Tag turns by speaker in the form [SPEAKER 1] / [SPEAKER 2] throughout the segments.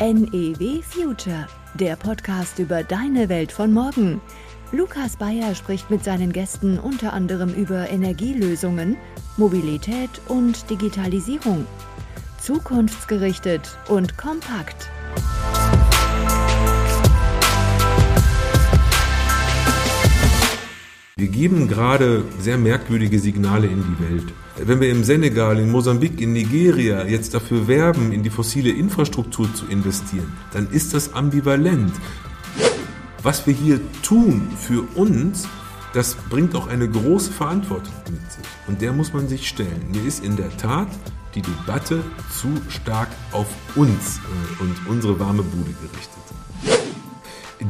[SPEAKER 1] NEW Future, der Podcast über deine Welt von morgen. Lukas Bayer spricht mit seinen Gästen unter anderem über Energielösungen, Mobilität und Digitalisierung. Zukunftsgerichtet und kompakt.
[SPEAKER 2] Wir geben gerade sehr merkwürdige Signale in die Welt. Wenn wir im Senegal, in Mosambik, in Nigeria jetzt dafür werben, in die fossile Infrastruktur zu investieren, dann ist das ambivalent. Was wir hier tun für uns, das bringt auch eine große Verantwortung mit sich. Und der muss man sich stellen. Mir ist in der Tat die Debatte zu stark auf uns äh, und unsere warme Bude gerichtet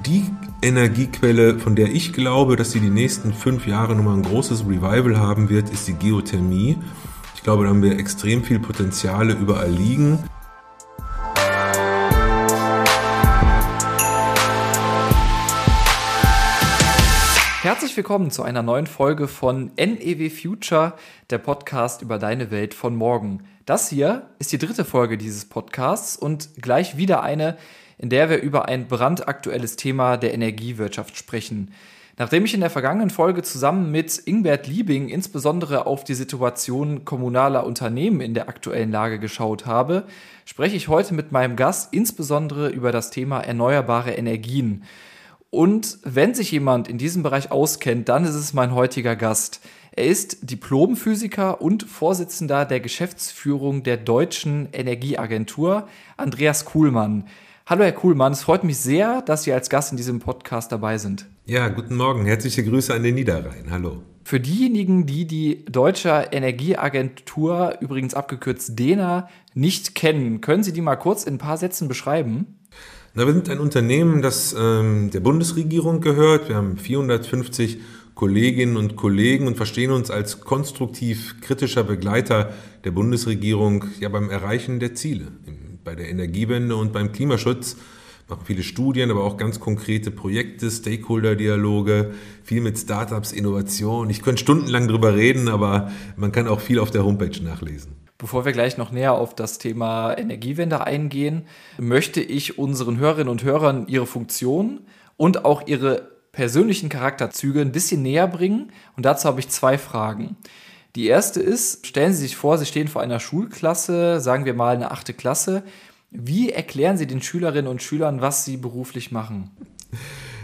[SPEAKER 2] die Energiequelle, von der ich glaube, dass sie die nächsten fünf Jahre nochmal ein großes Revival haben wird, ist die Geothermie. Ich glaube, da haben wir extrem viel Potenziale überall liegen.
[SPEAKER 3] Herzlich willkommen zu einer neuen Folge von NEW Future, der Podcast über deine Welt von morgen. Das hier ist die dritte Folge dieses Podcasts und gleich wieder eine, in der wir über ein brandaktuelles Thema der Energiewirtschaft sprechen. Nachdem ich in der vergangenen Folge zusammen mit Ingbert Liebing insbesondere auf die Situation kommunaler Unternehmen in der aktuellen Lage geschaut habe, spreche ich heute mit meinem Gast insbesondere über das Thema erneuerbare Energien. Und wenn sich jemand in diesem Bereich auskennt, dann ist es mein heutiger Gast. Er ist Diplomphysiker und Vorsitzender der Geschäftsführung der Deutschen Energieagentur, Andreas Kuhlmann. Hallo Herr Kuhlmann, es freut mich sehr, dass Sie als Gast in diesem Podcast dabei sind.
[SPEAKER 2] Ja, guten Morgen. Herzliche Grüße an den Niederrhein. Hallo.
[SPEAKER 3] Für diejenigen, die die Deutsche Energieagentur, übrigens abgekürzt DENA, nicht kennen, können Sie die mal kurz in ein paar Sätzen beschreiben?
[SPEAKER 2] Na, wir sind ein Unternehmen, das ähm, der Bundesregierung gehört. Wir haben 450 Kolleginnen und Kollegen und verstehen uns als konstruktiv kritischer Begleiter der Bundesregierung ja beim Erreichen der Ziele im bei der Energiewende und beim Klimaschutz. Machen viele Studien, aber auch ganz konkrete Projekte, Stakeholder-Dialoge, viel mit Startups, Innovation. Ich könnte stundenlang drüber reden, aber man kann auch viel auf der Homepage nachlesen.
[SPEAKER 3] Bevor wir gleich noch näher auf das Thema Energiewende eingehen, möchte ich unseren Hörerinnen und Hörern ihre Funktion und auch ihre persönlichen Charakterzüge ein bisschen näher bringen. Und dazu habe ich zwei Fragen. Die erste ist, stellen Sie sich vor, Sie stehen vor einer Schulklasse, sagen wir mal eine achte Klasse. Wie erklären Sie den Schülerinnen und Schülern, was Sie beruflich machen?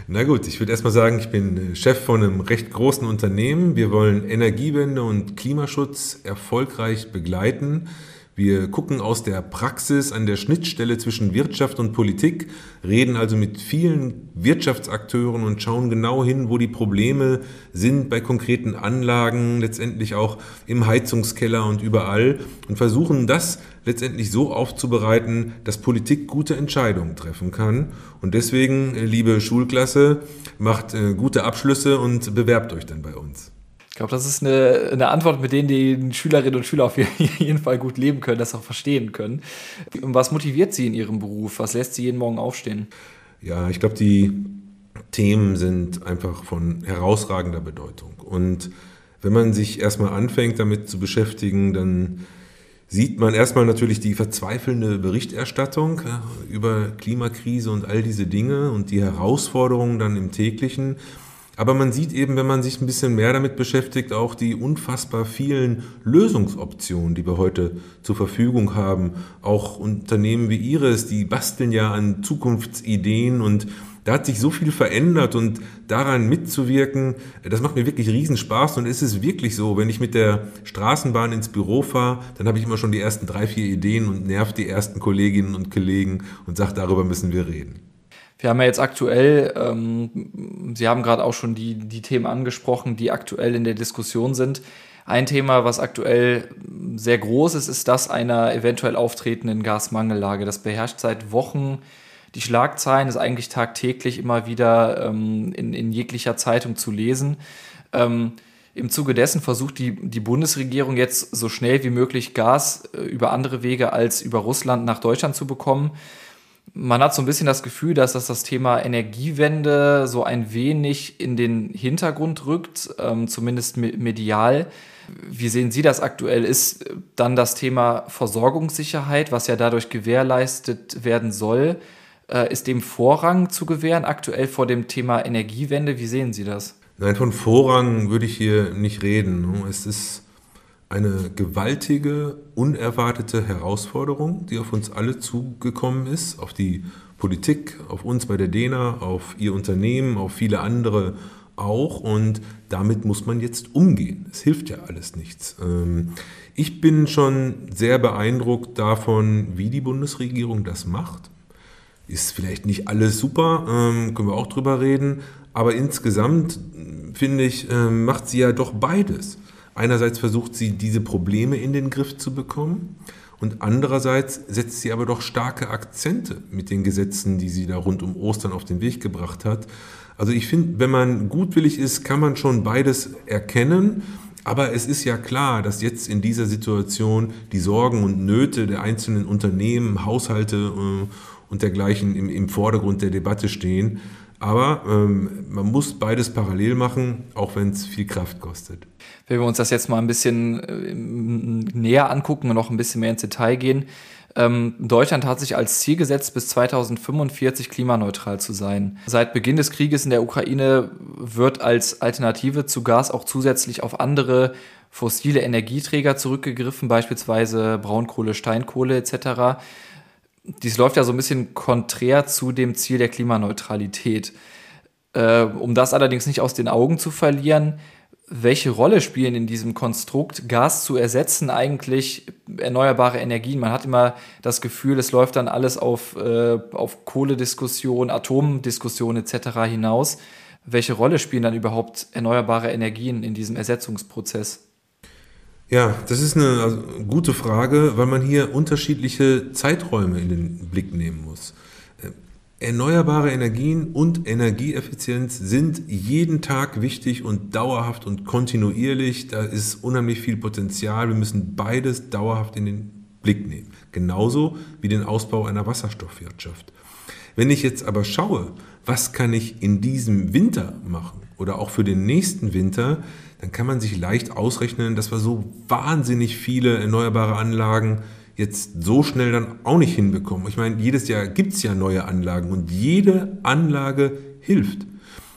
[SPEAKER 2] Na gut, ich würde erstmal sagen, ich bin Chef von einem recht großen Unternehmen. Wir wollen Energiewende und Klimaschutz erfolgreich begleiten. Wir gucken aus der Praxis an der Schnittstelle zwischen Wirtschaft und Politik, reden also mit vielen Wirtschaftsakteuren und schauen genau hin, wo die Probleme sind bei konkreten Anlagen, letztendlich auch im Heizungskeller und überall und versuchen das letztendlich so aufzubereiten, dass Politik gute Entscheidungen treffen kann. Und deswegen, liebe Schulklasse, macht äh, gute Abschlüsse und bewerbt euch dann bei uns.
[SPEAKER 3] Ich glaube, das ist eine, eine Antwort, mit denen die Schülerinnen und Schüler auf jeden Fall gut leben können, das auch verstehen können. Was motiviert Sie in Ihrem Beruf? Was lässt Sie jeden Morgen aufstehen?
[SPEAKER 2] Ja, ich glaube, die Themen sind einfach von herausragender Bedeutung. Und wenn man sich erstmal anfängt, damit zu beschäftigen, dann sieht man erstmal natürlich die verzweifelnde Berichterstattung über Klimakrise und all diese Dinge und die Herausforderungen dann im täglichen. Aber man sieht eben, wenn man sich ein bisschen mehr damit beschäftigt, auch die unfassbar vielen Lösungsoptionen, die wir heute zur Verfügung haben. Auch Unternehmen wie Ihres, die basteln ja an Zukunftsideen und da hat sich so viel verändert und daran mitzuwirken, das macht mir wirklich Riesenspaß und es ist wirklich so, wenn ich mit der Straßenbahn ins Büro fahre, dann habe ich immer schon die ersten drei, vier Ideen und nerv die ersten Kolleginnen und Kollegen und sage, darüber müssen wir reden.
[SPEAKER 3] Wir haben ja jetzt aktuell, ähm, Sie haben gerade auch schon die, die Themen angesprochen, die aktuell in der Diskussion sind. Ein Thema, was aktuell sehr groß ist, ist das einer eventuell auftretenden Gasmangellage. Das beherrscht seit Wochen die Schlagzeilen, ist eigentlich tagtäglich immer wieder ähm, in, in jeglicher Zeitung zu lesen. Ähm, Im Zuge dessen versucht die, die Bundesregierung jetzt so schnell wie möglich Gas äh, über andere Wege als über Russland nach Deutschland zu bekommen. Man hat so ein bisschen das Gefühl, dass das, das Thema Energiewende so ein wenig in den Hintergrund rückt, ähm, zumindest medial. Wie sehen Sie das aktuell? Ist dann das Thema Versorgungssicherheit, was ja dadurch gewährleistet werden soll, äh, ist dem Vorrang zu gewähren aktuell vor dem Thema Energiewende? Wie sehen Sie das?
[SPEAKER 2] Nein, von Vorrang würde ich hier nicht reden. Es ist eine gewaltige, unerwartete Herausforderung, die auf uns alle zugekommen ist, auf die Politik, auf uns bei der DENA, auf Ihr Unternehmen, auf viele andere auch. Und damit muss man jetzt umgehen. Es hilft ja alles nichts. Ähm, ich bin schon sehr beeindruckt davon, wie die Bundesregierung das macht. Ist vielleicht nicht alles super, ähm, können wir auch drüber reden, aber insgesamt finde ich, ähm, macht sie ja doch beides. Einerseits versucht sie, diese Probleme in den Griff zu bekommen und andererseits setzt sie aber doch starke Akzente mit den Gesetzen, die sie da rund um Ostern auf den Weg gebracht hat. Also ich finde, wenn man gutwillig ist, kann man schon beides erkennen. Aber es ist ja klar, dass jetzt in dieser Situation die Sorgen und Nöte der einzelnen Unternehmen, Haushalte äh, und dergleichen im, im Vordergrund der Debatte stehen. Aber ähm, man muss beides parallel machen, auch wenn es viel Kraft kostet.
[SPEAKER 3] Wenn wir uns das jetzt mal ein bisschen äh, näher angucken und noch ein bisschen mehr ins Detail gehen. Ähm, Deutschland hat sich als Ziel gesetzt, bis 2045 klimaneutral zu sein. Seit Beginn des Krieges in der Ukraine wird als Alternative zu Gas auch zusätzlich auf andere fossile Energieträger zurückgegriffen, beispielsweise Braunkohle, Steinkohle etc dies läuft ja so ein bisschen konträr zu dem Ziel der Klimaneutralität. Äh, um das allerdings nicht aus den Augen zu verlieren, welche Rolle spielen in diesem Konstrukt, Gas zu ersetzen, eigentlich erneuerbare Energien? Man hat immer das Gefühl, es läuft dann alles auf, äh, auf Kohlediskussion, Atomdiskussion etc. hinaus. Welche Rolle spielen dann überhaupt erneuerbare Energien in diesem Ersetzungsprozess?
[SPEAKER 2] Ja, das ist eine also, gute Frage, weil man hier unterschiedliche Zeiträume in den Blick nehmen muss. Äh, erneuerbare Energien und Energieeffizienz sind jeden Tag wichtig und dauerhaft und kontinuierlich. Da ist unheimlich viel Potenzial. Wir müssen beides dauerhaft in den Blick nehmen. Genauso wie den Ausbau einer Wasserstoffwirtschaft. Wenn ich jetzt aber schaue, was kann ich in diesem Winter machen oder auch für den nächsten Winter, dann kann man sich leicht ausrechnen, dass wir so wahnsinnig viele erneuerbare Anlagen jetzt so schnell dann auch nicht hinbekommen. Ich meine, jedes Jahr gibt es ja neue Anlagen und jede Anlage hilft.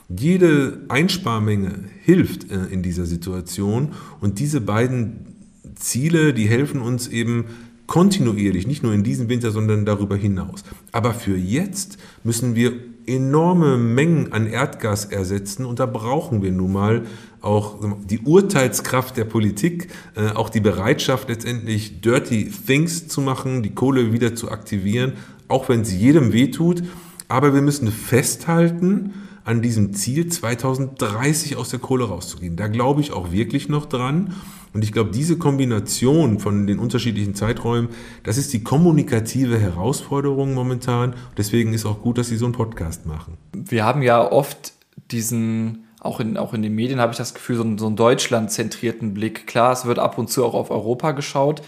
[SPEAKER 2] Jede Einsparmenge hilft äh, in dieser Situation und diese beiden Ziele, die helfen uns eben kontinuierlich, nicht nur in diesem Winter, sondern darüber hinaus. Aber für jetzt müssen wir enorme Mengen an Erdgas ersetzen und da brauchen wir nun mal auch die Urteilskraft der Politik, äh, auch die Bereitschaft letztendlich Dirty Things zu machen, die Kohle wieder zu aktivieren, auch wenn es jedem wehtut. Aber wir müssen festhalten an diesem Ziel, 2030 aus der Kohle rauszugehen. Da glaube ich auch wirklich noch dran. Und ich glaube, diese Kombination von den unterschiedlichen Zeiträumen, das ist die kommunikative Herausforderung momentan. Deswegen ist auch gut, dass Sie so einen Podcast machen.
[SPEAKER 3] Wir haben ja oft diesen auch in, auch in den Medien habe ich das Gefühl, so einen, so einen Deutschland-zentrierten Blick. Klar, es wird ab und zu auch auf Europa geschaut,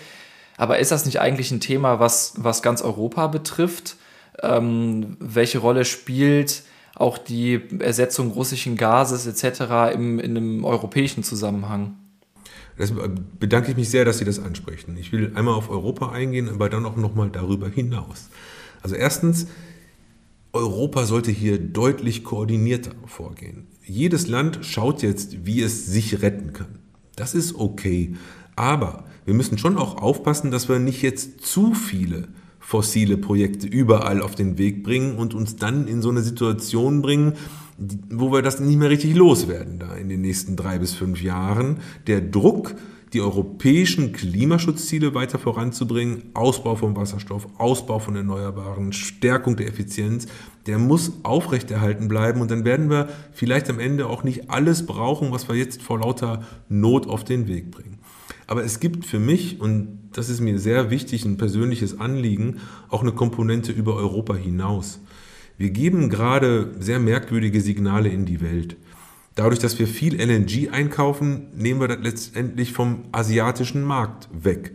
[SPEAKER 3] aber ist das nicht eigentlich ein Thema, was, was ganz Europa betrifft? Ähm, welche Rolle spielt auch die Ersetzung russischen Gases etc. Im, in einem europäischen Zusammenhang?
[SPEAKER 2] Das bedanke ich mich sehr, dass Sie das ansprechen. Ich will einmal auf Europa eingehen, aber dann auch nochmal darüber hinaus. Also erstens, Europa sollte hier deutlich koordinierter vorgehen. Jedes Land schaut jetzt, wie es sich retten kann. Das ist okay. Aber wir müssen schon auch aufpassen, dass wir nicht jetzt zu viele fossile Projekte überall auf den Weg bringen und uns dann in so eine Situation bringen, wo wir das nicht mehr richtig loswerden da in den nächsten drei bis fünf Jahren. Der Druck, die europäischen Klimaschutzziele weiter voranzubringen, Ausbau von Wasserstoff, Ausbau von Erneuerbaren, Stärkung der Effizienz, der muss aufrechterhalten bleiben und dann werden wir vielleicht am Ende auch nicht alles brauchen, was wir jetzt vor lauter Not auf den Weg bringen. Aber es gibt für mich, und das ist mir sehr wichtig, ein persönliches Anliegen, auch eine Komponente über Europa hinaus. Wir geben gerade sehr merkwürdige Signale in die Welt. Dadurch, dass wir viel LNG einkaufen, nehmen wir das letztendlich vom asiatischen Markt weg.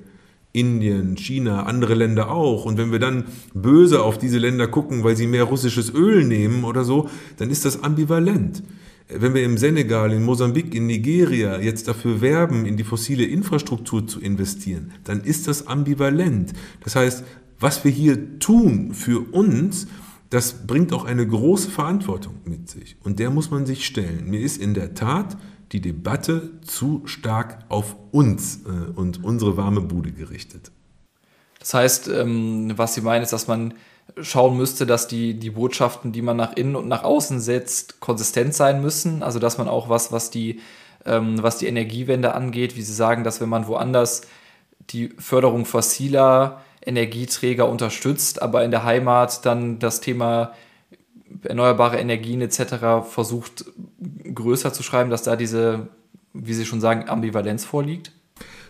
[SPEAKER 2] Indien, China, andere Länder auch. Und wenn wir dann böse auf diese Länder gucken, weil sie mehr russisches Öl nehmen oder so, dann ist das ambivalent. Wenn wir im Senegal, in Mosambik, in Nigeria jetzt dafür werben, in die fossile Infrastruktur zu investieren, dann ist das ambivalent. Das heißt, was wir hier tun für uns, das bringt auch eine große Verantwortung mit sich. Und der muss man sich stellen. Mir ist in der Tat die Debatte zu stark auf uns äh, und unsere warme Bude gerichtet.
[SPEAKER 3] Das heißt, ähm, was Sie meinen, ist, dass man schauen müsste, dass die, die Botschaften, die man nach innen und nach außen setzt, konsistent sein müssen. Also dass man auch was, was die, ähm, was die Energiewende angeht, wie Sie sagen, dass wenn man woanders die Förderung fossiler Energieträger unterstützt, aber in der Heimat dann das Thema erneuerbare Energien etc. versucht größer zu schreiben, dass da diese, wie Sie schon sagen, Ambivalenz vorliegt?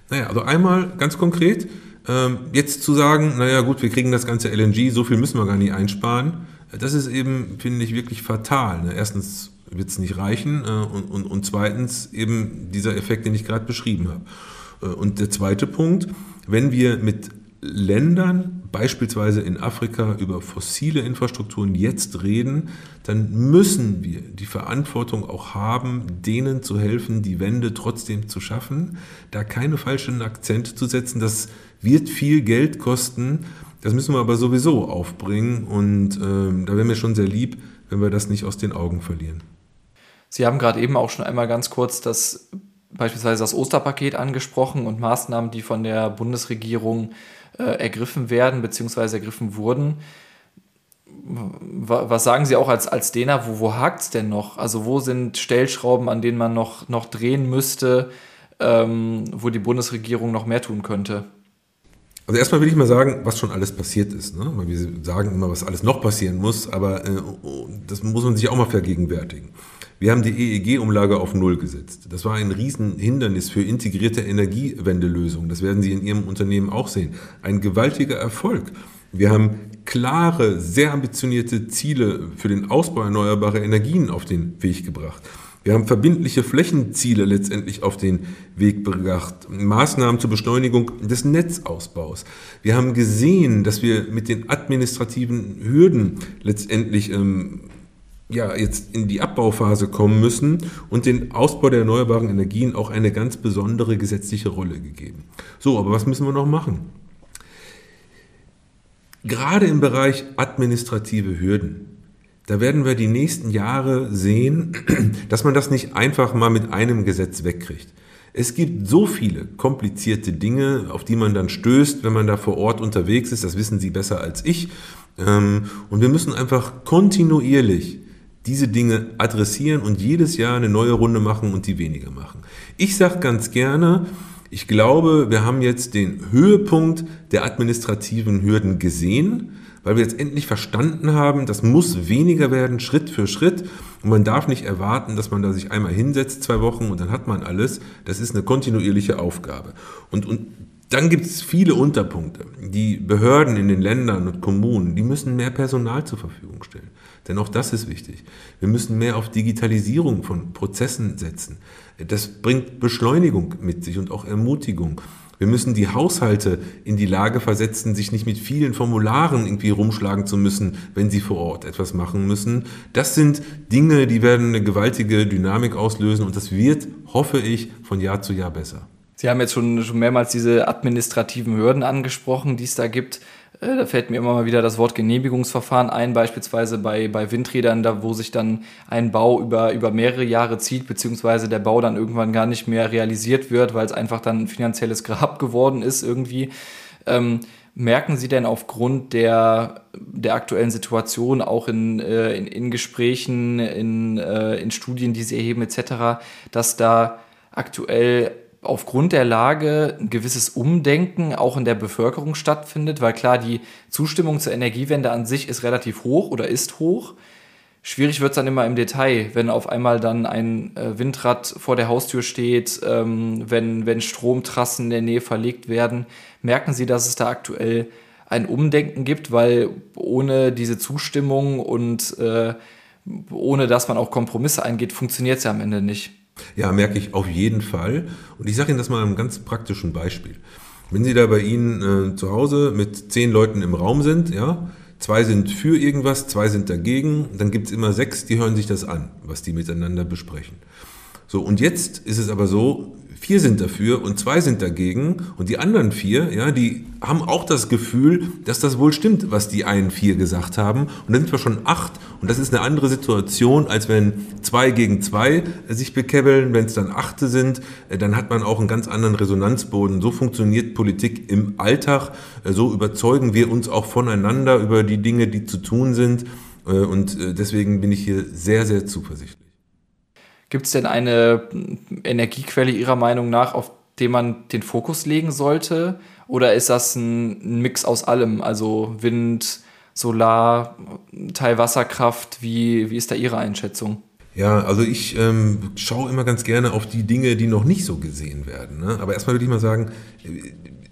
[SPEAKER 2] Naja, also einmal ganz konkret, ähm, jetzt zu sagen, naja gut, wir kriegen das ganze LNG, so viel müssen wir gar nicht einsparen, das ist eben, finde ich, wirklich fatal. Ne? Erstens wird es nicht reichen äh, und, und, und zweitens eben dieser Effekt, den ich gerade beschrieben habe. Äh, und der zweite Punkt, wenn wir mit Ländern, beispielsweise in Afrika, über fossile Infrastrukturen jetzt reden, dann müssen wir die Verantwortung auch haben, denen zu helfen, die Wende trotzdem zu schaffen, da keine falschen Akzente zu setzen. Das wird viel Geld kosten. Das müssen wir aber sowieso aufbringen und äh, da wäre mir schon sehr lieb, wenn wir das nicht aus den Augen verlieren.
[SPEAKER 3] Sie haben gerade eben auch schon einmal ganz kurz das beispielsweise das Osterpaket angesprochen und Maßnahmen, die von der Bundesregierung ergriffen werden bzw. ergriffen wurden. Was sagen Sie auch als, als Dena, wo, wo hakt es denn noch? Also wo sind Stellschrauben, an denen man noch, noch drehen müsste, ähm, wo die Bundesregierung noch mehr tun könnte?
[SPEAKER 2] Also erstmal will ich mal sagen, was schon alles passiert ist. Ne? Weil wir sagen immer, was alles noch passieren muss, aber äh, das muss man sich auch mal vergegenwärtigen. Wir haben die EEG-Umlage auf Null gesetzt. Das war ein Riesenhindernis für integrierte Energiewendelösungen. Das werden Sie in Ihrem Unternehmen auch sehen. Ein gewaltiger Erfolg. Wir haben klare, sehr ambitionierte Ziele für den Ausbau erneuerbarer Energien auf den Weg gebracht. Wir haben verbindliche Flächenziele letztendlich auf den Weg gebracht, Maßnahmen zur Beschleunigung des Netzausbaus. Wir haben gesehen, dass wir mit den administrativen Hürden letztendlich ähm, ja, jetzt in die Abbauphase kommen müssen und den Ausbau der erneuerbaren Energien auch eine ganz besondere gesetzliche Rolle gegeben. So, aber was müssen wir noch machen? Gerade im Bereich administrative Hürden, da werden wir die nächsten Jahre sehen, dass man das nicht einfach mal mit einem Gesetz wegkriegt. Es gibt so viele komplizierte Dinge, auf die man dann stößt, wenn man da vor Ort unterwegs ist. Das wissen Sie besser als ich. Ähm, und wir müssen einfach kontinuierlich diese Dinge adressieren und jedes Jahr eine neue Runde machen und die weniger machen. Ich sage ganz gerne, ich glaube, wir haben jetzt den Höhepunkt der administrativen Hürden gesehen, weil wir jetzt endlich verstanden haben, das muss weniger werden, Schritt für Schritt. Und man darf nicht erwarten, dass man da sich einmal hinsetzt, zwei Wochen und dann hat man alles. Das ist eine kontinuierliche Aufgabe. Und, und dann gibt es viele Unterpunkte. Die Behörden in den Ländern und Kommunen, die müssen mehr Personal zur Verfügung stellen. Denn auch das ist wichtig. Wir müssen mehr auf Digitalisierung von Prozessen setzen. Das bringt Beschleunigung mit sich und auch Ermutigung. Wir müssen die Haushalte in die Lage versetzen, sich nicht mit vielen Formularen irgendwie rumschlagen zu müssen, wenn sie vor Ort etwas machen müssen. Das sind Dinge, die werden eine gewaltige Dynamik auslösen und das wird, hoffe ich, von Jahr zu Jahr besser.
[SPEAKER 3] Sie haben jetzt schon, schon mehrmals diese administrativen Hürden angesprochen, die es da gibt. Äh, da fällt mir immer mal wieder das Wort Genehmigungsverfahren ein, beispielsweise bei, bei Windrädern, da wo sich dann ein Bau über, über mehrere Jahre zieht, beziehungsweise der Bau dann irgendwann gar nicht mehr realisiert wird, weil es einfach dann ein finanzielles Grab geworden ist irgendwie. Ähm, merken Sie denn aufgrund der, der aktuellen Situation, auch in, äh, in, in, Gesprächen, in, äh, in Studien, die Sie erheben etc., dass da aktuell aufgrund der Lage ein gewisses Umdenken auch in der Bevölkerung stattfindet, weil klar, die Zustimmung zur Energiewende an sich ist relativ hoch oder ist hoch. Schwierig wird es dann immer im Detail, wenn auf einmal dann ein äh, Windrad vor der Haustür steht, ähm, wenn, wenn Stromtrassen in der Nähe verlegt werden. Merken Sie, dass es da aktuell ein Umdenken gibt, weil ohne diese Zustimmung und äh, ohne dass man auch Kompromisse eingeht, funktioniert es ja am Ende nicht.
[SPEAKER 2] Ja, merke ich auf jeden Fall. Und ich sage Ihnen das mal einem ganz praktischen Beispiel. Wenn Sie da bei Ihnen äh, zu Hause mit zehn Leuten im Raum sind, ja, zwei sind für irgendwas, zwei sind dagegen, dann gibt es immer sechs, die hören sich das an, was die miteinander besprechen. So, und jetzt ist es aber so, vier sind dafür und zwei sind dagegen und die anderen vier, ja, die haben auch das Gefühl, dass das wohl stimmt, was die einen vier gesagt haben. Und dann sind wir schon acht und das ist eine andere Situation, als wenn zwei gegen zwei sich bekebbeln. Wenn es dann achte sind, äh, dann hat man auch einen ganz anderen Resonanzboden. So funktioniert Politik im Alltag. Äh, so überzeugen wir uns auch voneinander über die Dinge, die zu tun sind. Äh, und deswegen bin ich hier sehr, sehr zuversichtlich.
[SPEAKER 3] Gibt es denn eine Energiequelle Ihrer Meinung nach, auf die man den Fokus legen sollte? Oder ist das ein Mix aus allem? Also Wind, Solar, Teil Wasserkraft? Wie, wie ist da Ihre Einschätzung?
[SPEAKER 2] Ja, also ich ähm, schaue immer ganz gerne auf die Dinge, die noch nicht so gesehen werden. Ne? Aber erstmal würde ich mal sagen,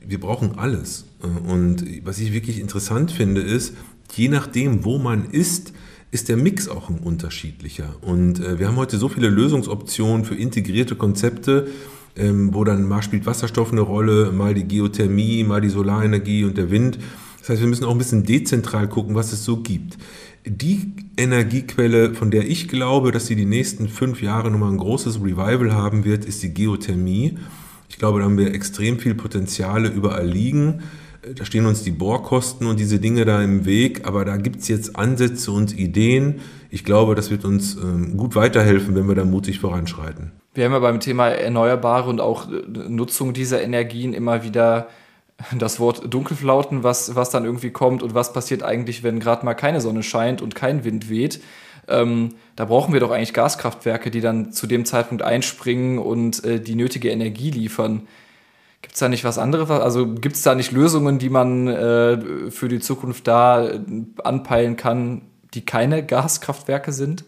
[SPEAKER 2] wir brauchen alles. Und was ich wirklich interessant finde, ist, je nachdem, wo man ist, ist der Mix auch ein unterschiedlicher. Und äh, wir haben heute so viele Lösungsoptionen für integrierte Konzepte, ähm, wo dann mal spielt Wasserstoff eine Rolle, mal die Geothermie, mal die Solarenergie und der Wind. Das heißt, wir müssen auch ein bisschen dezentral gucken, was es so gibt. Die Energiequelle, von der ich glaube, dass sie die nächsten fünf Jahre nochmal ein großes Revival haben wird, ist die Geothermie. Ich glaube, da haben wir extrem viel Potenziale überall liegen da stehen uns die Bohrkosten und diese Dinge da im Weg, aber da gibt es jetzt Ansätze und Ideen. Ich glaube, das wird uns ähm, gut weiterhelfen, wenn wir da mutig voranschreiten.
[SPEAKER 3] Wir haben ja beim Thema Erneuerbare und auch äh, Nutzung dieser Energien immer wieder das Wort Dunkelflauten, was, was dann irgendwie kommt und was passiert eigentlich, wenn gerade mal keine Sonne scheint und kein Wind weht. Ähm, da brauchen wir doch eigentlich Gaskraftwerke, die dann zu dem Zeitpunkt einspringen und äh, die nötige Energie liefern. Gibt es da nicht was anderes? Also gibt es da nicht Lösungen, die man äh, für die Zukunft da äh, anpeilen kann, die keine Gaskraftwerke sind?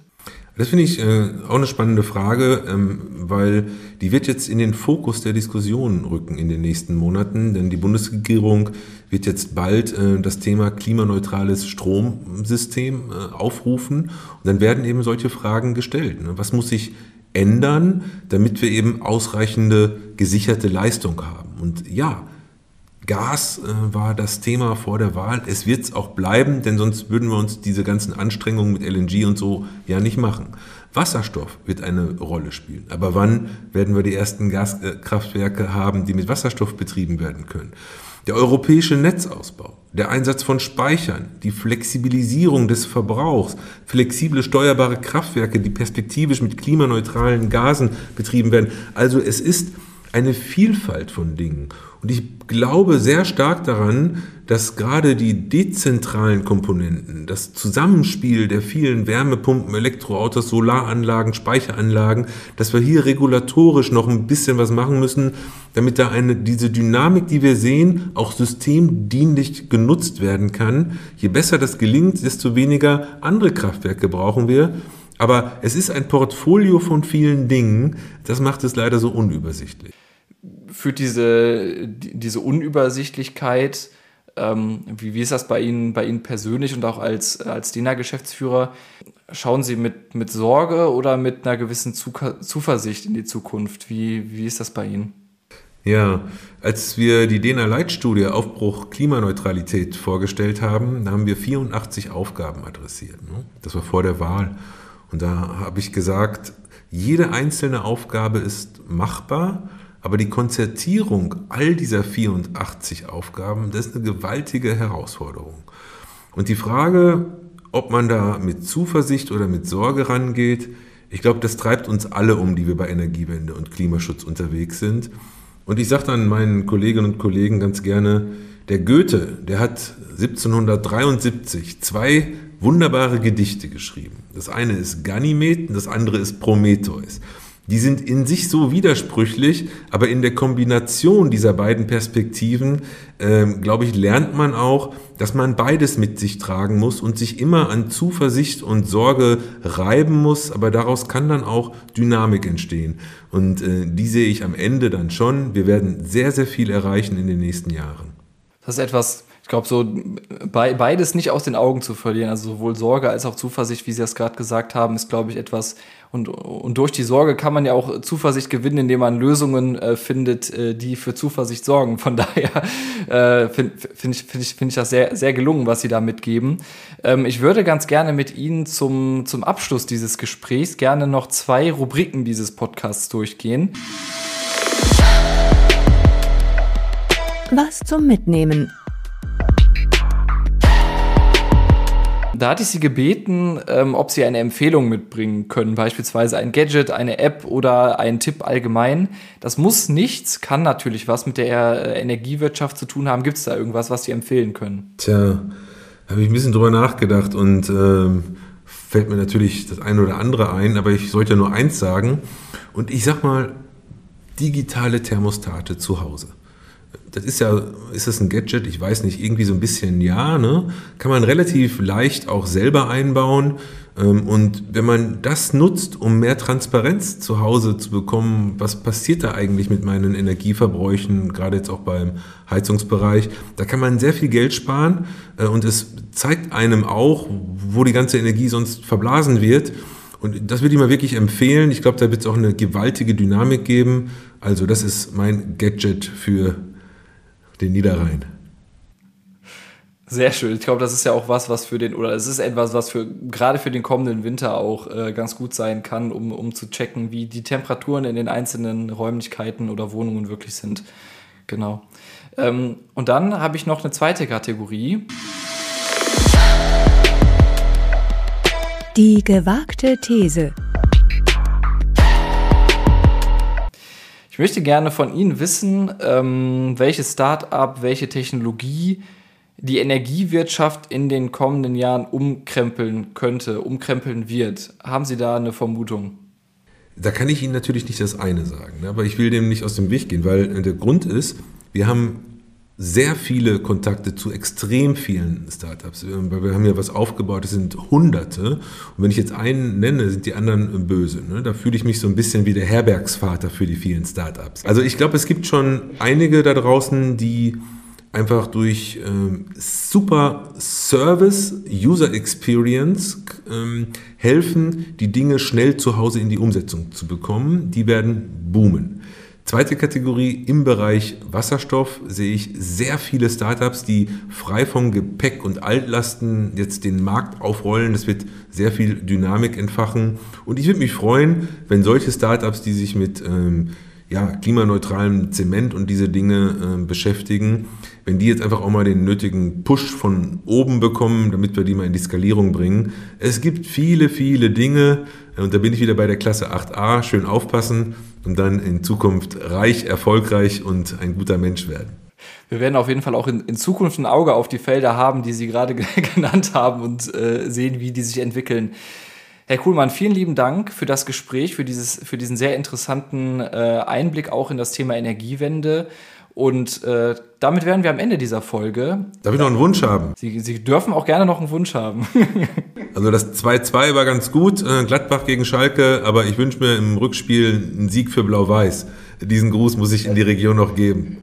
[SPEAKER 2] Das finde ich äh, auch eine spannende Frage, ähm, weil die wird jetzt in den Fokus der Diskussion rücken in den nächsten Monaten, denn die Bundesregierung wird jetzt bald äh, das Thema klimaneutrales Stromsystem äh, aufrufen und dann werden eben solche Fragen gestellt. Ne? Was muss sich ändern, damit wir eben ausreichende gesicherte Leistung haben. Und ja, Gas äh, war das Thema vor der Wahl. Es wird es auch bleiben, denn sonst würden wir uns diese ganzen Anstrengungen mit LNG und so ja nicht machen. Wasserstoff wird eine Rolle spielen. Aber wann werden wir die ersten Gaskraftwerke haben, die mit Wasserstoff betrieben werden können? Der europäische Netzausbau, der Einsatz von Speichern, die Flexibilisierung des Verbrauchs, flexible steuerbare Kraftwerke, die perspektivisch mit klimaneutralen Gasen betrieben werden. Also es ist eine Vielfalt von Dingen. Und ich glaube sehr stark daran, dass gerade die dezentralen Komponenten, das Zusammenspiel der vielen Wärmepumpen, Elektroautos, Solaranlagen, Speicheranlagen, dass wir hier regulatorisch noch ein bisschen was machen müssen, damit da eine, diese Dynamik, die wir sehen, auch systemdienlich genutzt werden kann. Je besser das gelingt, desto weniger andere Kraftwerke brauchen wir. Aber es ist ein Portfolio von vielen Dingen, das macht es leider so unübersichtlich
[SPEAKER 3] führt diese, diese Unübersichtlichkeit, ähm, wie, wie ist das bei Ihnen, bei Ihnen persönlich und auch als, als DENA-Geschäftsführer? Schauen Sie mit, mit Sorge oder mit einer gewissen Zuversicht in die Zukunft? Wie, wie ist das bei Ihnen?
[SPEAKER 2] Ja, als wir die DENA-Leitstudie Aufbruch Klimaneutralität vorgestellt haben, da haben wir 84 Aufgaben adressiert. Ne? Das war vor der Wahl. Und da habe ich gesagt, jede einzelne Aufgabe ist machbar aber die Konzertierung all dieser 84 Aufgaben, das ist eine gewaltige Herausforderung. Und die Frage, ob man da mit Zuversicht oder mit Sorge rangeht, ich glaube, das treibt uns alle um, die wir bei Energiewende und Klimaschutz unterwegs sind. Und ich sage dann meinen Kolleginnen und Kollegen ganz gerne, der Goethe, der hat 1773 zwei wunderbare Gedichte geschrieben. Das eine ist Ganymed und das andere ist Prometheus. Die sind in sich so widersprüchlich, aber in der Kombination dieser beiden Perspektiven, ähm, glaube ich, lernt man auch, dass man beides mit sich tragen muss und sich immer an Zuversicht und Sorge reiben muss, aber daraus kann dann auch Dynamik entstehen. Und äh, die sehe ich am Ende dann schon. Wir werden sehr, sehr viel erreichen in den nächsten Jahren.
[SPEAKER 3] Das ist etwas, ich glaube, so be beides nicht aus den Augen zu verlieren, also sowohl Sorge als auch Zuversicht, wie Sie das gerade gesagt haben, ist, glaube ich, etwas, und, und durch die Sorge kann man ja auch Zuversicht gewinnen, indem man Lösungen äh, findet, äh, die für Zuversicht sorgen. Von daher äh, finde find ich, find ich, find ich das sehr, sehr gelungen, was Sie da mitgeben. Ähm, ich würde ganz gerne mit Ihnen zum, zum Abschluss dieses Gesprächs gerne noch zwei Rubriken dieses Podcasts durchgehen.
[SPEAKER 1] Was zum Mitnehmen.
[SPEAKER 3] Da hatte ich Sie gebeten, ähm, ob Sie eine Empfehlung mitbringen können, beispielsweise ein Gadget, eine App oder einen Tipp allgemein. Das muss nichts, kann natürlich was mit der äh, Energiewirtschaft zu tun haben. Gibt es da irgendwas, was Sie empfehlen können?
[SPEAKER 2] Tja, habe ich ein bisschen drüber nachgedacht und ähm, fällt mir natürlich das eine oder andere ein, aber ich sollte nur eins sagen. Und ich sag mal, digitale Thermostate zu Hause das ist ja, ist das ein Gadget? Ich weiß nicht, irgendwie so ein bisschen ja, ne? Kann man relativ leicht auch selber einbauen. Ähm, und wenn man das nutzt, um mehr Transparenz zu Hause zu bekommen, was passiert da eigentlich mit meinen Energieverbräuchen, gerade jetzt auch beim Heizungsbereich, da kann man sehr viel Geld sparen äh, und es zeigt einem auch, wo die ganze Energie sonst verblasen wird. Und das würde ich mal wirklich empfehlen. Ich glaube, da wird es auch eine gewaltige Dynamik geben. Also das ist mein Gadget für den Niederrhein.
[SPEAKER 3] Sehr schön. Ich glaube, das ist ja auch was, was für den, oder es ist etwas, was für gerade für den kommenden Winter auch äh, ganz gut sein kann, um, um zu checken, wie die Temperaturen in den einzelnen Räumlichkeiten oder Wohnungen wirklich sind. Genau. Ähm, und dann habe ich noch eine zweite Kategorie.
[SPEAKER 1] Die gewagte These.
[SPEAKER 3] Ich möchte gerne von Ihnen wissen, ähm, welches Start-up, welche Technologie die Energiewirtschaft in den kommenden Jahren umkrempeln könnte, umkrempeln wird. Haben Sie da eine Vermutung?
[SPEAKER 2] Da kann ich Ihnen natürlich nicht das eine sagen, ne? aber ich will dem nicht aus dem Weg gehen, weil der Grund ist, wir haben sehr viele Kontakte zu extrem vielen Startups. Weil wir haben ja was aufgebaut, es sind Hunderte. Und wenn ich jetzt einen nenne, sind die anderen böse. Ne? Da fühle ich mich so ein bisschen wie der Herbergsvater für die vielen Startups. Also ich glaube, es gibt schon einige da draußen, die einfach durch ähm, super Service, User Experience ähm, helfen, die Dinge schnell zu Hause in die Umsetzung zu bekommen. Die werden boomen. Zweite Kategorie im Bereich Wasserstoff sehe ich sehr viele Startups, die frei vom Gepäck und Altlasten jetzt den Markt aufrollen. Das wird sehr viel Dynamik entfachen. Und ich würde mich freuen, wenn solche Startups, die sich mit ähm, ja, klimaneutralem Zement und diese Dinge äh, beschäftigen, wenn die jetzt einfach auch mal den nötigen Push von oben bekommen, damit wir die mal in die Skalierung bringen. Es gibt viele, viele Dinge, und da bin ich wieder bei der Klasse 8a, schön aufpassen und dann in Zukunft reich, erfolgreich und ein guter Mensch werden.
[SPEAKER 3] Wir werden auf jeden Fall auch in, in Zukunft ein Auge auf die Felder haben, die Sie gerade genannt haben und äh, sehen, wie die sich entwickeln. Herr Kuhlmann, vielen lieben Dank für das Gespräch, für, dieses, für diesen sehr interessanten äh, Einblick auch in das Thema Energiewende. Und äh, damit wären wir am Ende dieser Folge.
[SPEAKER 2] Darf ich noch einen Wunsch haben?
[SPEAKER 3] Sie, Sie dürfen auch gerne noch einen Wunsch haben.
[SPEAKER 2] also das 2-2 war ganz gut, äh, Gladbach gegen Schalke, aber ich wünsche mir im Rückspiel einen Sieg für Blau-Weiß. Diesen Gruß muss ich in die Region noch geben.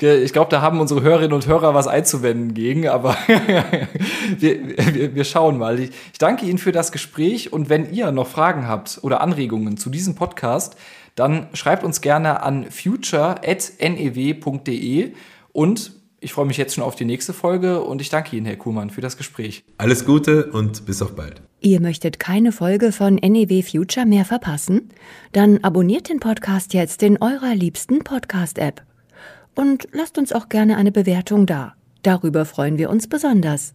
[SPEAKER 3] Ich glaube, da haben unsere Hörerinnen und Hörer was einzuwenden gegen, aber wir, wir, wir, schauen mal. Ich, ich danke Ihnen für das Gespräch und wenn ihr noch Fragen habt oder Anregungen zu diesem Podcast, dann schreibt uns gerne an future.new.de und ich freue mich jetzt schon auf die nächste Folge und ich danke Ihnen, Herr Kuhlmann, für das Gespräch.
[SPEAKER 2] Alles Gute und bis auf bald.
[SPEAKER 1] Ihr möchtet keine Folge von NEW Future mehr verpassen? Dann abonniert den Podcast jetzt in eurer liebsten Podcast-App. Und lasst uns auch gerne eine Bewertung da. Darüber freuen wir uns besonders.